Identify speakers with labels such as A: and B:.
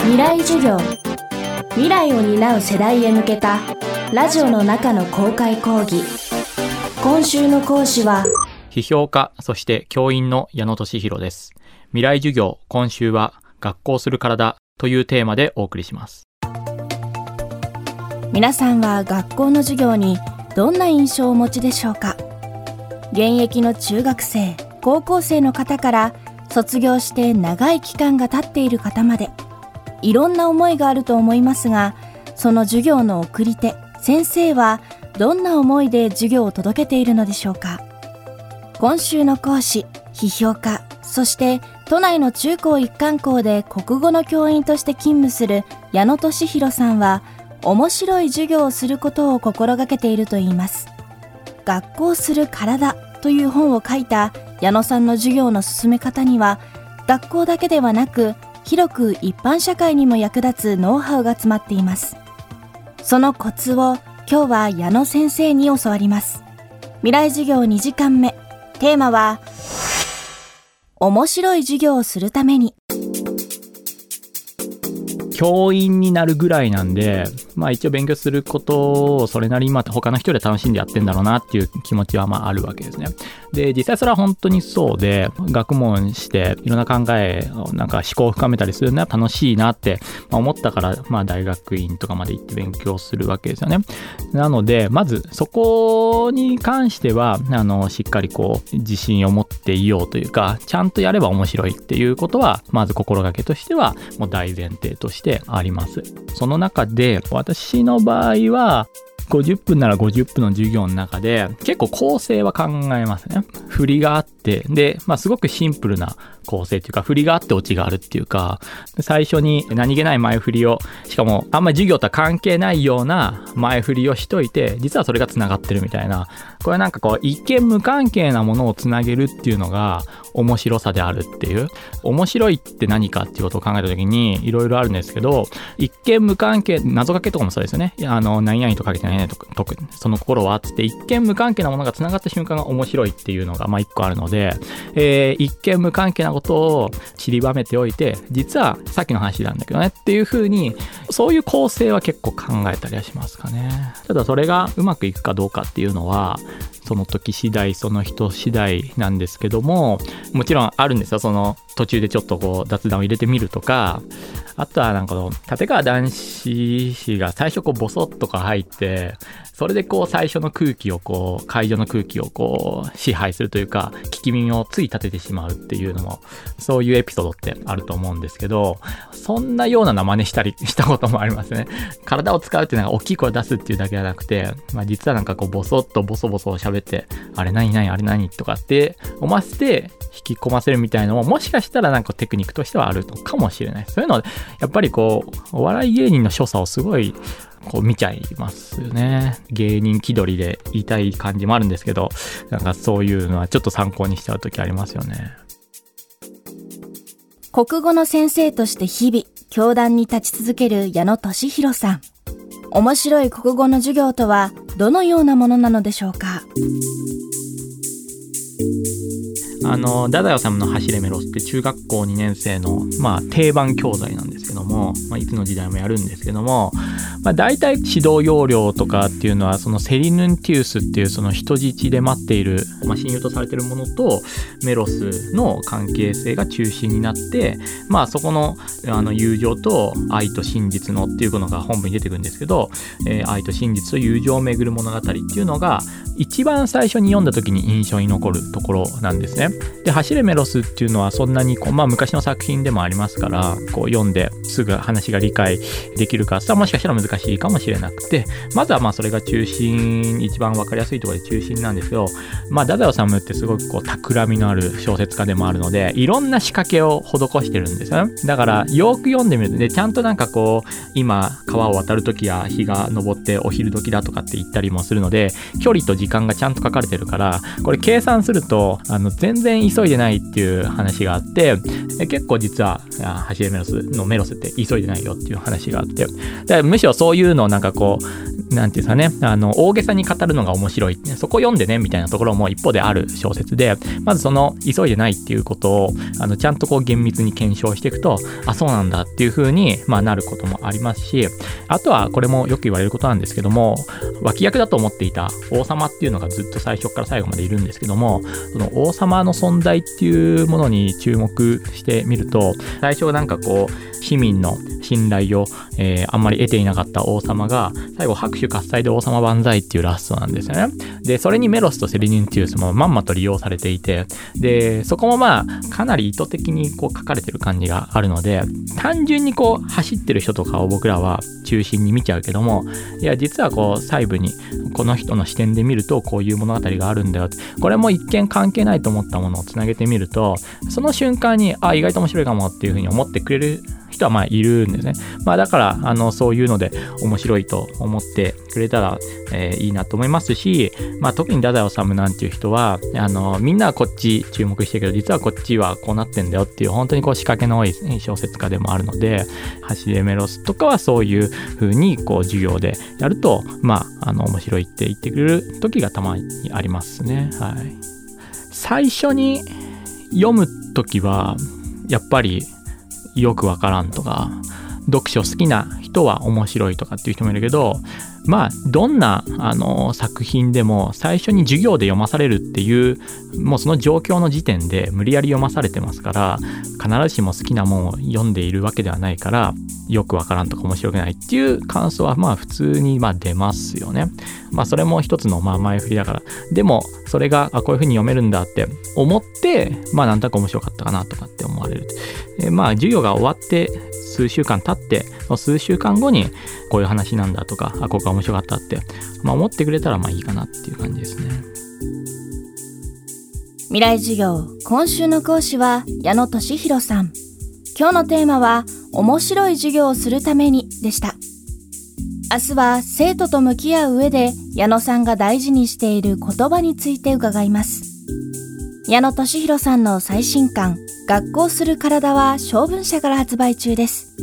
A: 未来授業。未来を担う世代へ向けたラジオの中の公開講義。今週の講師は
B: 批評家そして教員の矢野俊弘です。未来授業今週は学校する体というテーマでお送りします。
A: 皆さんは学校の授業にどんな印象をお持ちでしょうか？現役の中学生高校生の方から卒業して長い期間が経っている方までいろんな思いがあると思いますがその授業の送り手先生はどんな思いで授業を届けているのでしょうか？今週の講師批評家そして都内の中高一貫校で国語の教員として勤務する矢野俊弘さんは面白い授業をすることを心がけているといいます。学校する体という本を書いた矢野さんの授業の進め方には学校だけではなく広く一般社会にも役立つノウハウが詰まっています。そのコツを今日は矢野先生に教わります。未来授業2時間目。テーマは面白い授業をするために。
B: 教員になるぐらいなんで、まあ一応勉強することをそれなりにまた他の人で楽しんでやってんだろうなっていう気持ちはまああるわけですね。で、実際それは本当にそうで、学問していろんな考えをなんか思考を深めたりするのは楽しいなって思ったから、まあ大学院とかまで行って勉強するわけですよね。なので、まずそこに関しては、あの、しっかりこう自信を持っていようというか、ちゃんとやれば面白いっていうことは、まず心がけとしてはもう大前提としてあります。その中で私の場合は50分なら50分の授業の中で結構構成は考えますね。振りがあって、で、まあすごくシンプルな構成っていうか、振りがあってオチがあるっていうか、最初に何気ない前振りを、しかもあんまり授業とは関係ないような前振りをしといて、実はそれが繋がってるみたいな、これなんかこう、一見無関係なものを繋げるっていうのが面白さであるっていう。面白いって何かっていうことを考えた時に、いろいろあるんですけど、一見無関係、謎かけとかもそうですよね。あの、何々とかけて何々とか、その心はつって、一見無関係なものが繋がった瞬間が面白いっていうのが、まあ一個あるので、えー、一見無関係なことを散りばめておいて、実はさっきの話なんだけどねっていう風に、そういう構成は結構考えたりはしますかね。ただそれがうまくいくかどうかっていうのは、その時次第、その人次第なんですけども、もちろんあるんですよ。その途中でちょっとこう雑談を入れてみるとか、あとはなんかの、立川談志氏が最初こうボソッとか入って、それでこう最初の空気をこう、会場の空気をこう支配するというか、聞き耳をつい立ててしまうっていうのも、そういうエピソードってあると思うんですけど、そんなような真似したりしたこともありますね。体を使うっていうのが大きい声出すっていうだけじゃなくて、まあ実はなんかこうボソッとボソボソ喋って、あれ何何あれ何とかって思わせて引き込ませるみたいのも、もしかしたらなんかテクニックとしてはあるのかもしれない。そういうの、やっぱりこう、お笑い芸人の所作をすごいこう見ちゃいますよね。芸人気取りで言いたい感じもあるんですけど、なんかそういうのはちょっと参考にしちゃう時ありますよね。
A: 国語の先生として日々、教壇に立ち続ける矢野俊弘さん。面白い国語の授業とはどのようなものなのでしょうか？
B: あの、ダダヨさんの走れメロスって中学校2年生の、まあ、定番教材なんですけども、まあ、いつの時代もやるんですけども、まあ、大体指導要領とかっていうのは、そのセリヌンティウスっていうその人質で待っている、まあ、親友とされてるものとメロスの関係性が中心になって、まあ、そこのあの友情と愛と真実のっていうのが本文に出てくるんですけど、えー、愛と真実と友情をめぐる物語っていうのが、一番最初に読んだ時に印象に残るところなんですね。で、走れメロスっていうのはそんなにこう、まあ昔の作品でもありますから、こう読んですぐ話が理解できるか、さもしかしたら難しいかもしれなくて、まずはまあそれが中心、一番わかりやすいところで中心なんですけど、まあダダオサムってすごくこう企みのある小説家でもあるので、いろんな仕掛けを施してるんですよね。だからよく読んでみると、で、ちゃんとなんかこう、今川を渡るときや日が昇ってお昼時だとかって言ったりもするので、距離と時間がちゃんと書かれてるから、これ計算すると、あの、全然急いでないっていう話があって、結構実は、走れメロスのメロスって急いでないよっていう話があって、むしろそういうのをなんかこうなんていうかねあの大げさに語るのが面白い。ねそこ読んでねみたいなところも一方である小説でまずその急いでないっていうことをあのちゃんとこう厳密に検証していくとあそうなんだっていう風にまあなることもありますしあとはこれもよく言われることなんですけども脇役だと思っていた王様っていうのがずっと最初から最後までいるんですけどもその王様の存在っていうものに注目してみると最初はなんかこう市民の信頼を、えー、あんまり得ていなかった王様が最後拍手喝采で王様万歳っていうラストなんですよね。でそれにメロスとセリニンティウスもまんまと利用されていてでそこもまあかなり意図的にこう書かれてる感じがあるので単純にこう走ってる人とかを僕らは中心に見ちゃうけどもいや実はこう細部にこの人の視点で見るとこういう物語があるんだよこれも一見関係ないと思ったものをつなげてみるとその瞬間にあ意外と面白いかもっていうふうに思ってくれる人はまあいるんですね。まあだからあのそういうので面白いと思ってくれたら、えー、いいなと思いますし、まあ特に太宰治なんていう人はあのみんなはこっち注目してるけど実はこっちはこうなってんだよっていう本当にこう仕掛けの多い小説家でもあるので橋でメロスとかはそういう風にこう授業でやるとまああの面白いって言ってくれる時がたまにありますね。はい。最初に読む時はやっぱりよくわからんとか読書好きな人は面白いとかっていう人もいるけどまあどんなあの作品でも最初に授業で読まされるっていうもうその状況の時点で無理やり読まされてますから必ずしも好きなもんを読んでいるわけではないからよくわからんとか面白くないっていう感想はまあ普通にま出ますよね。まあそれも一つのまあ前振りだから。でもそれがあこういうふうに読めるんだって思ってまあなんとなく面白かったかなとかって思われる。えまあ授業が終わって数週間経ってその数週間後にこういう話なんだとかあここが面白かったって、まあ、思ってくれたらまあいいかなっていう感じですね。
A: 未来授業今週の講師は矢野俊弘さん。今日のテーマは面白い授業をするためにでした。明日は生徒と向き合う上で矢野さんが大事にしている言葉について伺います。矢野俊弘さんの最新刊学校する体は小文社から発売中です。